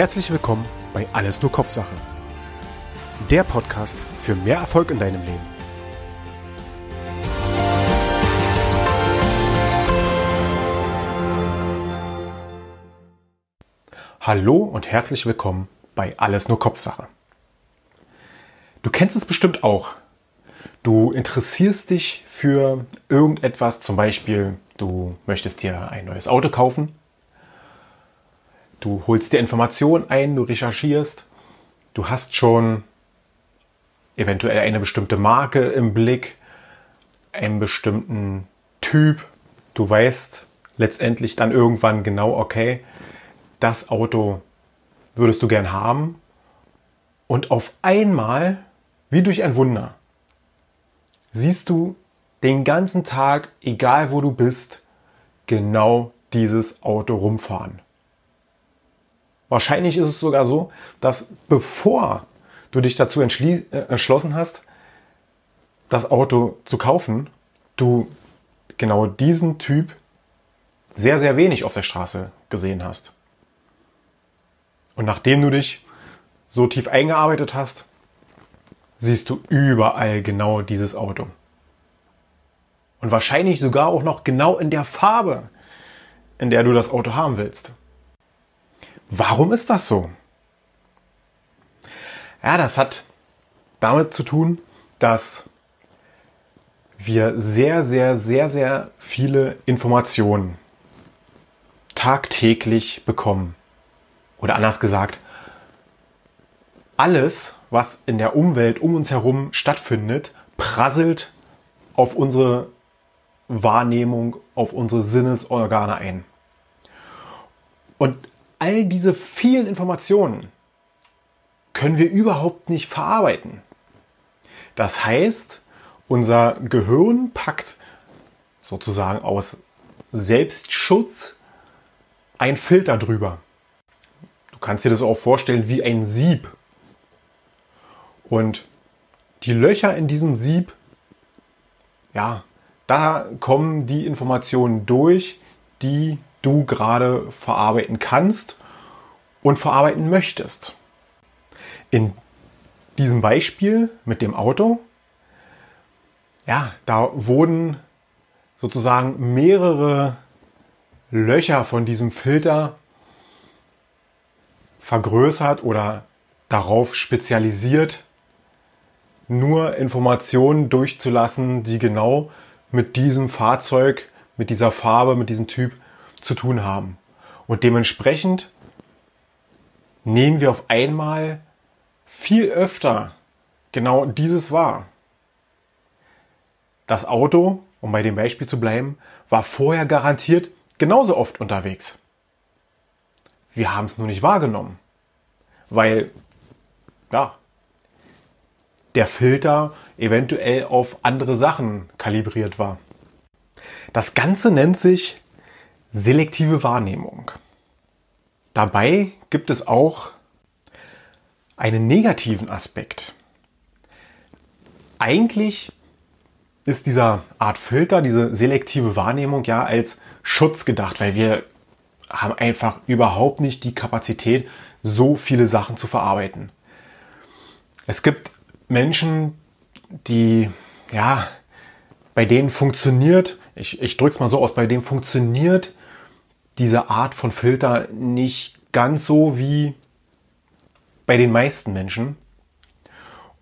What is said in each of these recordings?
Herzlich willkommen bei Alles nur Kopfsache. Der Podcast für mehr Erfolg in deinem Leben. Hallo und herzlich willkommen bei Alles nur Kopfsache. Du kennst es bestimmt auch. Du interessierst dich für irgendetwas, zum Beispiel du möchtest dir ein neues Auto kaufen Du holst dir Informationen ein, du recherchierst, du hast schon eventuell eine bestimmte Marke im Blick, einen bestimmten Typ. Du weißt letztendlich dann irgendwann genau, okay, das Auto würdest du gern haben. Und auf einmal, wie durch ein Wunder, siehst du den ganzen Tag, egal wo du bist, genau dieses Auto rumfahren. Wahrscheinlich ist es sogar so, dass bevor du dich dazu äh, entschlossen hast, das Auto zu kaufen, du genau diesen Typ sehr, sehr wenig auf der Straße gesehen hast. Und nachdem du dich so tief eingearbeitet hast, siehst du überall genau dieses Auto. Und wahrscheinlich sogar auch noch genau in der Farbe, in der du das Auto haben willst. Warum ist das so? Ja, das hat damit zu tun, dass wir sehr, sehr, sehr, sehr viele Informationen tagtäglich bekommen. Oder anders gesagt, alles, was in der Umwelt um uns herum stattfindet, prasselt auf unsere Wahrnehmung, auf unsere Sinnesorgane ein. Und all diese vielen Informationen können wir überhaupt nicht verarbeiten. Das heißt, unser Gehirn packt sozusagen aus Selbstschutz ein Filter drüber. Du kannst dir das auch vorstellen wie ein Sieb. Und die Löcher in diesem Sieb, ja, da kommen die Informationen durch, die du gerade verarbeiten kannst und verarbeiten möchtest. In diesem Beispiel mit dem Auto, ja, da wurden sozusagen mehrere Löcher von diesem Filter vergrößert oder darauf spezialisiert, nur Informationen durchzulassen, die genau mit diesem Fahrzeug, mit dieser Farbe, mit diesem Typ zu tun haben. Und dementsprechend nehmen wir auf einmal viel öfter genau dieses wahr. Das Auto, um bei dem Beispiel zu bleiben, war vorher garantiert genauso oft unterwegs. Wir haben es nur nicht wahrgenommen, weil ja, der Filter eventuell auf andere Sachen kalibriert war. Das Ganze nennt sich selektive Wahrnehmung. Dabei gibt es auch einen negativen Aspekt. Eigentlich ist dieser Art Filter, diese selektive Wahrnehmung ja als Schutz gedacht, weil wir haben einfach überhaupt nicht die Kapazität, so viele Sachen zu verarbeiten. Es gibt Menschen, die, ja, bei denen funktioniert, ich, ich drücke es mal so aus, bei denen funktioniert diese Art von Filter nicht ganz so wie bei den meisten Menschen.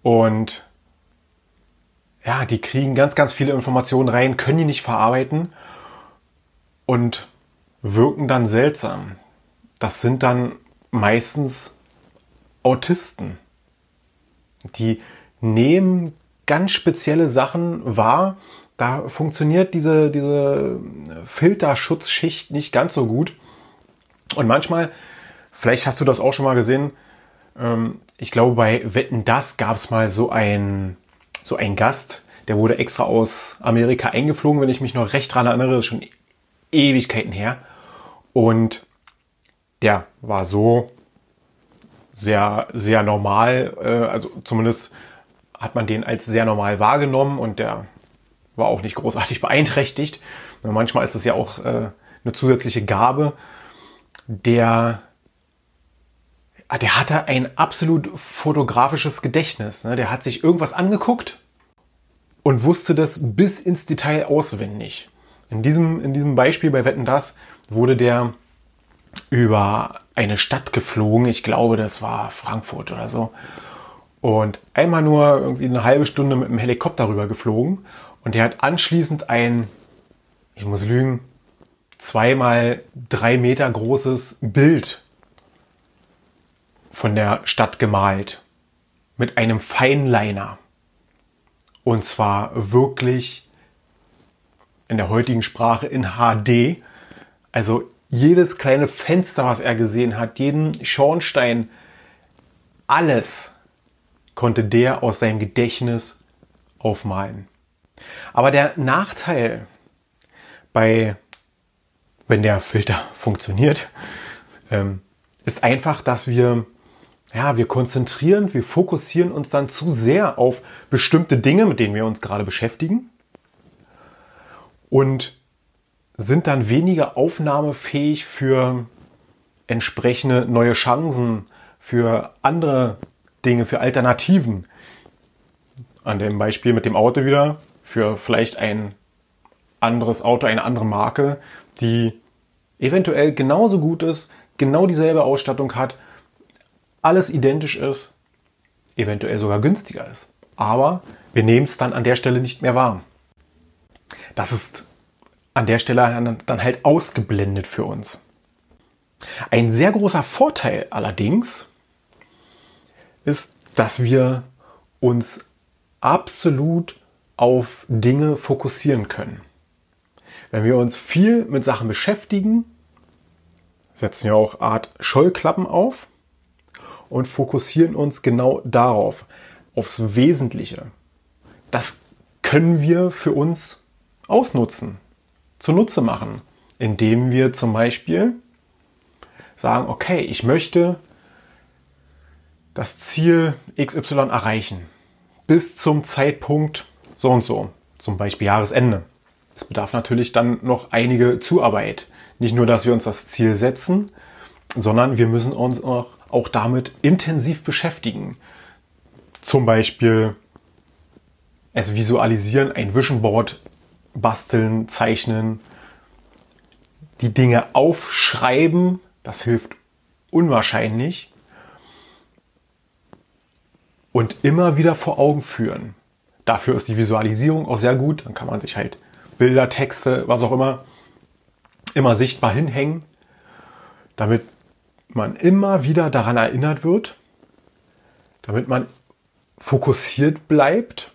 Und ja, die kriegen ganz, ganz viele Informationen rein, können die nicht verarbeiten und wirken dann seltsam. Das sind dann meistens Autisten. Die nehmen ganz spezielle Sachen wahr da funktioniert diese, diese Filterschutzschicht nicht ganz so gut. Und manchmal, vielleicht hast du das auch schon mal gesehen, ähm, ich glaube bei Wetten das gab es mal so ein, so ein Gast, der wurde extra aus Amerika eingeflogen, wenn ich mich noch recht dran erinnere, schon Ewigkeiten her. Und der war so sehr, sehr normal, äh, also zumindest hat man den als sehr normal wahrgenommen und der war auch nicht großartig beeinträchtigt. Manchmal ist es ja auch äh, eine zusätzliche Gabe, der der hatte ein absolut fotografisches Gedächtnis. Ne? Der hat sich irgendwas angeguckt und wusste das bis ins Detail auswendig. In diesem, in diesem Beispiel bei Wetten das wurde der über eine Stadt geflogen. Ich glaube, das war Frankfurt oder so. Und einmal nur irgendwie eine halbe Stunde mit dem Helikopter rüber geflogen. Und der hat anschließend ein, ich muss lügen, zweimal drei Meter großes Bild von der Stadt gemalt. Mit einem Feinliner. Und zwar wirklich in der heutigen Sprache in HD. Also jedes kleine Fenster, was er gesehen hat, jeden Schornstein, alles konnte der aus seinem Gedächtnis aufmalen. Aber der Nachteil bei, wenn der Filter funktioniert, ähm, ist einfach, dass wir, ja, wir konzentrieren, wir fokussieren uns dann zu sehr auf bestimmte Dinge, mit denen wir uns gerade beschäftigen und sind dann weniger aufnahmefähig für entsprechende neue Chancen, für andere Dinge, für Alternativen. An dem Beispiel mit dem Auto wieder, für vielleicht ein anderes Auto, eine andere Marke, die eventuell genauso gut ist, genau dieselbe Ausstattung hat, alles identisch ist, eventuell sogar günstiger ist. Aber wir nehmen es dann an der Stelle nicht mehr wahr. Das ist an der Stelle dann halt ausgeblendet für uns. Ein sehr großer Vorteil allerdings ist, dass wir uns absolut auf Dinge fokussieren können. Wenn wir uns viel mit Sachen beschäftigen, setzen wir auch Art Scheuklappen auf und fokussieren uns genau darauf, aufs Wesentliche. Das können wir für uns ausnutzen, zunutze machen, indem wir zum Beispiel sagen, okay, ich möchte das Ziel XY erreichen. Bis zum Zeitpunkt so und so, zum Beispiel Jahresende. Es bedarf natürlich dann noch einige Zuarbeit. Nicht nur, dass wir uns das Ziel setzen, sondern wir müssen uns auch, auch damit intensiv beschäftigen. Zum Beispiel es visualisieren, ein Vision Board basteln, zeichnen, die Dinge aufschreiben, das hilft unwahrscheinlich und immer wieder vor Augen führen. Dafür ist die Visualisierung auch sehr gut. Dann kann man sich halt Bilder, Texte, was auch immer, immer sichtbar hinhängen, damit man immer wieder daran erinnert wird, damit man fokussiert bleibt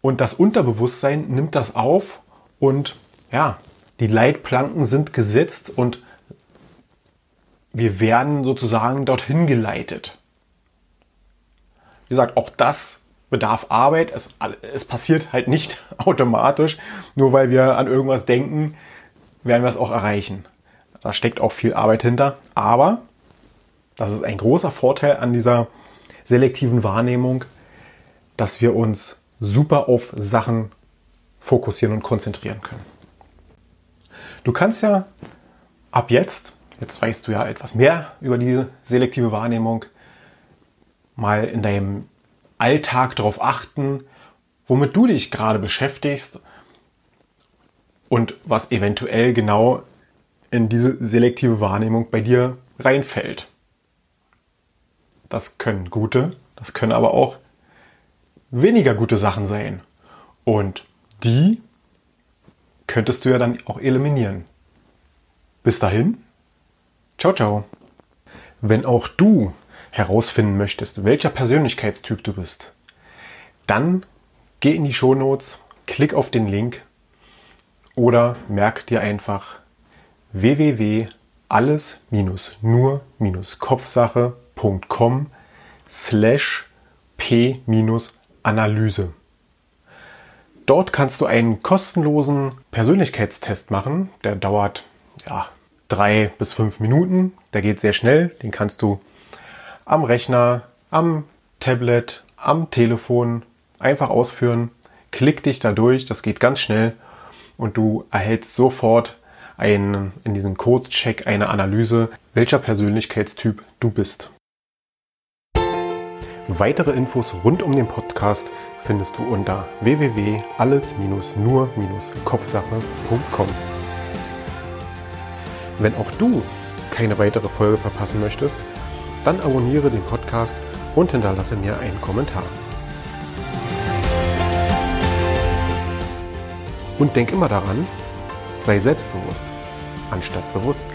und das Unterbewusstsein nimmt das auf und ja, die Leitplanken sind gesetzt und wir werden sozusagen dorthin geleitet. Wie gesagt, auch das bedarf Arbeit. Es, es passiert halt nicht automatisch. Nur weil wir an irgendwas denken, werden wir es auch erreichen. Da steckt auch viel Arbeit hinter. Aber das ist ein großer Vorteil an dieser selektiven Wahrnehmung, dass wir uns super auf Sachen fokussieren und konzentrieren können. Du kannst ja ab jetzt, jetzt weißt du ja etwas mehr über die selektive Wahrnehmung, mal in deinem Alltag darauf achten, womit du dich gerade beschäftigst und was eventuell genau in diese selektive Wahrnehmung bei dir reinfällt. Das können gute, das können aber auch weniger gute Sachen sein. Und die könntest du ja dann auch eliminieren. Bis dahin, ciao, ciao. Wenn auch du herausfinden möchtest, welcher Persönlichkeitstyp du bist, dann geh in die Shownotes, klick auf den Link oder merk dir einfach www.alles-nur-kopfsache.com slash p-analyse. Dort kannst du einen kostenlosen Persönlichkeitstest machen. Der dauert ja, drei bis fünf Minuten. Der geht sehr schnell. Den kannst du am Rechner, am Tablet, am Telefon einfach ausführen. Klick dich da durch, das geht ganz schnell und du erhältst sofort ein, in diesem Kurzcheck eine Analyse, welcher Persönlichkeitstyp du bist. Weitere Infos rund um den Podcast findest du unter www.alles-nur-kopfsache.com. Wenn auch du keine weitere Folge verpassen möchtest, dann abonniere den Podcast und hinterlasse mir einen Kommentar. Und denk immer daran, sei selbstbewusst anstatt bewusst.